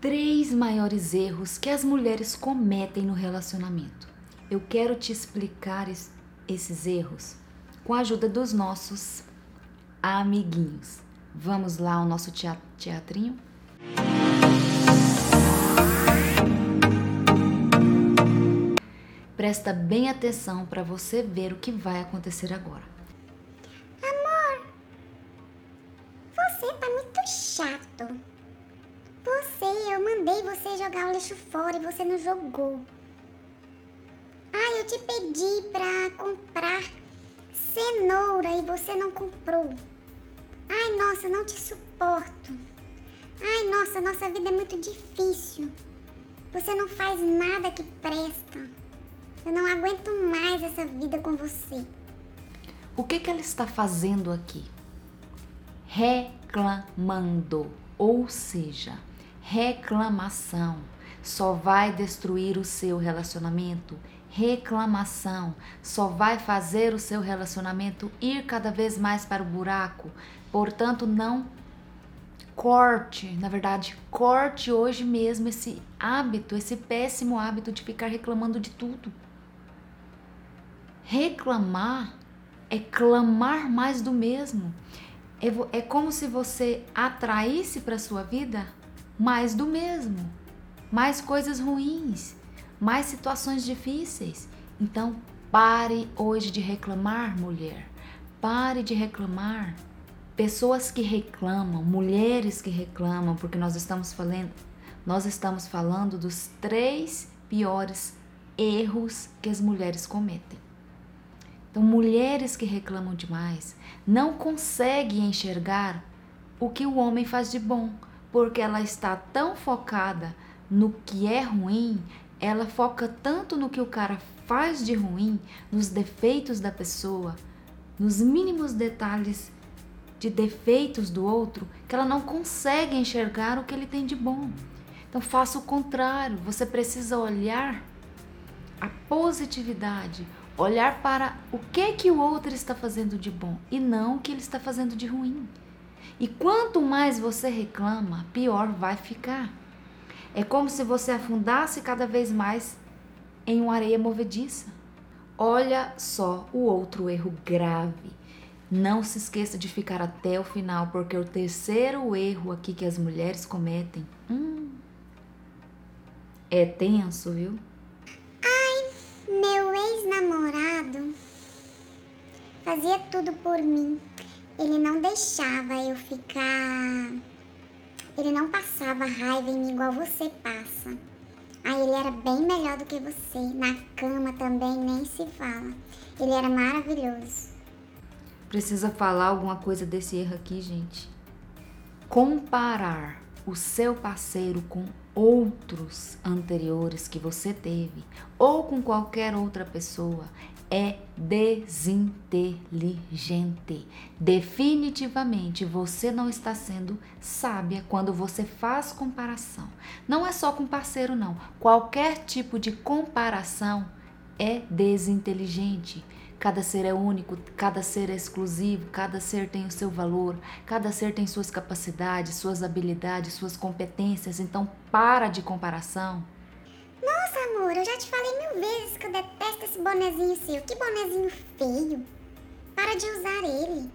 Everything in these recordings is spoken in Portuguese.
três maiores erros que as mulheres cometem no relacionamento. Eu quero te explicar es- esses erros com a ajuda dos nossos amiguinhos. Vamos lá ao nosso tea- teatrinho? Presta bem atenção para você ver o que vai acontecer agora. Você tá muito chato. Eu mandei você jogar o lixo fora e você não jogou. Ah, eu te pedi pra comprar cenoura e você não comprou. Ai, nossa, não te suporto. Ai, nossa, nossa vida é muito difícil. Você não faz nada que presta. Eu não aguento mais essa vida com você. O que, que ela está fazendo aqui? Reclamando, ou seja, reclamação só vai destruir o seu relacionamento. Reclamação só vai fazer o seu relacionamento ir cada vez mais para o buraco. Portanto, não corte, na verdade, corte hoje mesmo esse hábito, esse péssimo hábito de ficar reclamando de tudo. Reclamar é clamar mais do mesmo. É, é como se você atraísse para sua vida mais do mesmo, mais coisas ruins, mais situações difíceis. Então, pare hoje de reclamar, mulher. Pare de reclamar. Pessoas que reclamam, mulheres que reclamam, porque nós estamos falando, nós estamos falando dos três piores erros que as mulheres cometem. Então, mulheres que reclamam demais não conseguem enxergar o que o homem faz de bom, porque ela está tão focada no que é ruim, ela foca tanto no que o cara faz de ruim, nos defeitos da pessoa, nos mínimos detalhes de defeitos do outro, que ela não consegue enxergar o que ele tem de bom. Então, faça o contrário, você precisa olhar a positividade, olhar para o que que o outro está fazendo de bom e não o que ele está fazendo de ruim. E quanto mais você reclama, pior vai ficar. É como se você afundasse cada vez mais em uma areia movediça. Olha só o outro erro grave. Não se esqueça de ficar até o final, porque o terceiro erro aqui que as mulheres cometem hum, é tenso, viu? Meu ex-namorado fazia tudo por mim. Ele não deixava eu ficar. Ele não passava raiva em mim igual você passa. Aí ele era bem melhor do que você. Na cama também nem se fala. Ele era maravilhoso. Precisa falar alguma coisa desse erro aqui, gente. Comparar o seu parceiro com outros anteriores que você teve ou com qualquer outra pessoa é desinteligente. Definitivamente você não está sendo sábia quando você faz comparação. Não é só com parceiro, não. Qualquer tipo de comparação é desinteligente. Cada ser é único, cada ser é exclusivo, cada ser tem o seu valor, cada ser tem suas capacidades, suas habilidades, suas competências. Então, para de comparação. Eu já te falei mil vezes que eu detesto esse bonezinho seu. Que bonezinho feio. Para de usar ele.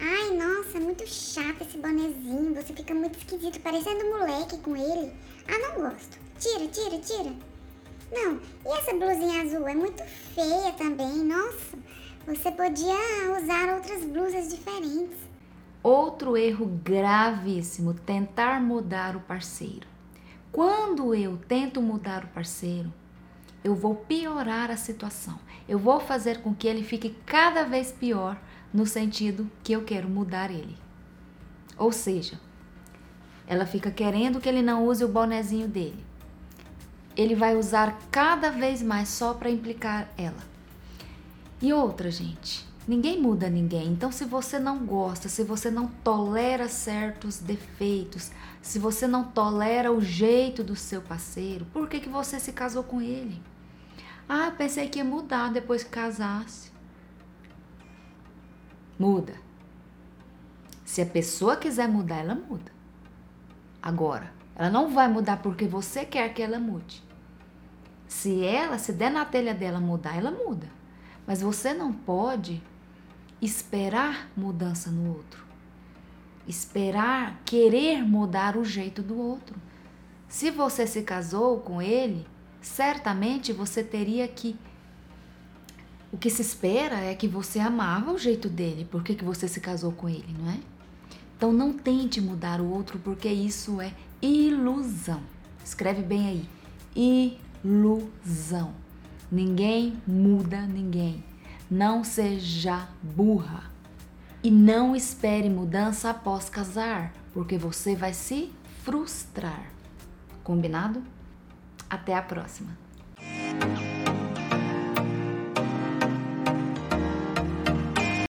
Ai, nossa, muito chato esse bonezinho. Você fica muito esquisito, parecendo moleque com ele. Ah, não gosto. Tira, tira, tira. Não, e essa blusinha azul é muito feia também. Nossa, você podia usar outras blusas diferentes. Outro erro gravíssimo: tentar mudar o parceiro. Quando eu tento mudar o parceiro, eu vou piorar a situação. Eu vou fazer com que ele fique cada vez pior no sentido que eu quero mudar ele. Ou seja, ela fica querendo que ele não use o bonezinho dele. Ele vai usar cada vez mais só para implicar ela. E outra, gente, ninguém muda ninguém. Então, se você não gosta, se você não tolera certos defeitos, se você não tolera o jeito do seu parceiro, por que, que você se casou com ele? Ah, pensei que ia mudar depois que casasse. Muda. Se a pessoa quiser mudar, ela muda. Agora, Ela não vai mudar porque você quer que ela mude. Se ela, se der na telha dela mudar, ela muda. Mas você não pode esperar mudança no outro. Esperar querer mudar o jeito do outro. Se você se casou com ele, certamente você teria que. O que se espera é que você amava o jeito dele, por que, que você se casou com ele, não é? Então não tente mudar o outro, porque isso é ilusão. Escreve bem aí. Ilusão. Ninguém muda ninguém. Não seja burra. E não espere mudança após casar, porque você vai se frustrar. Combinado? Até a próxima!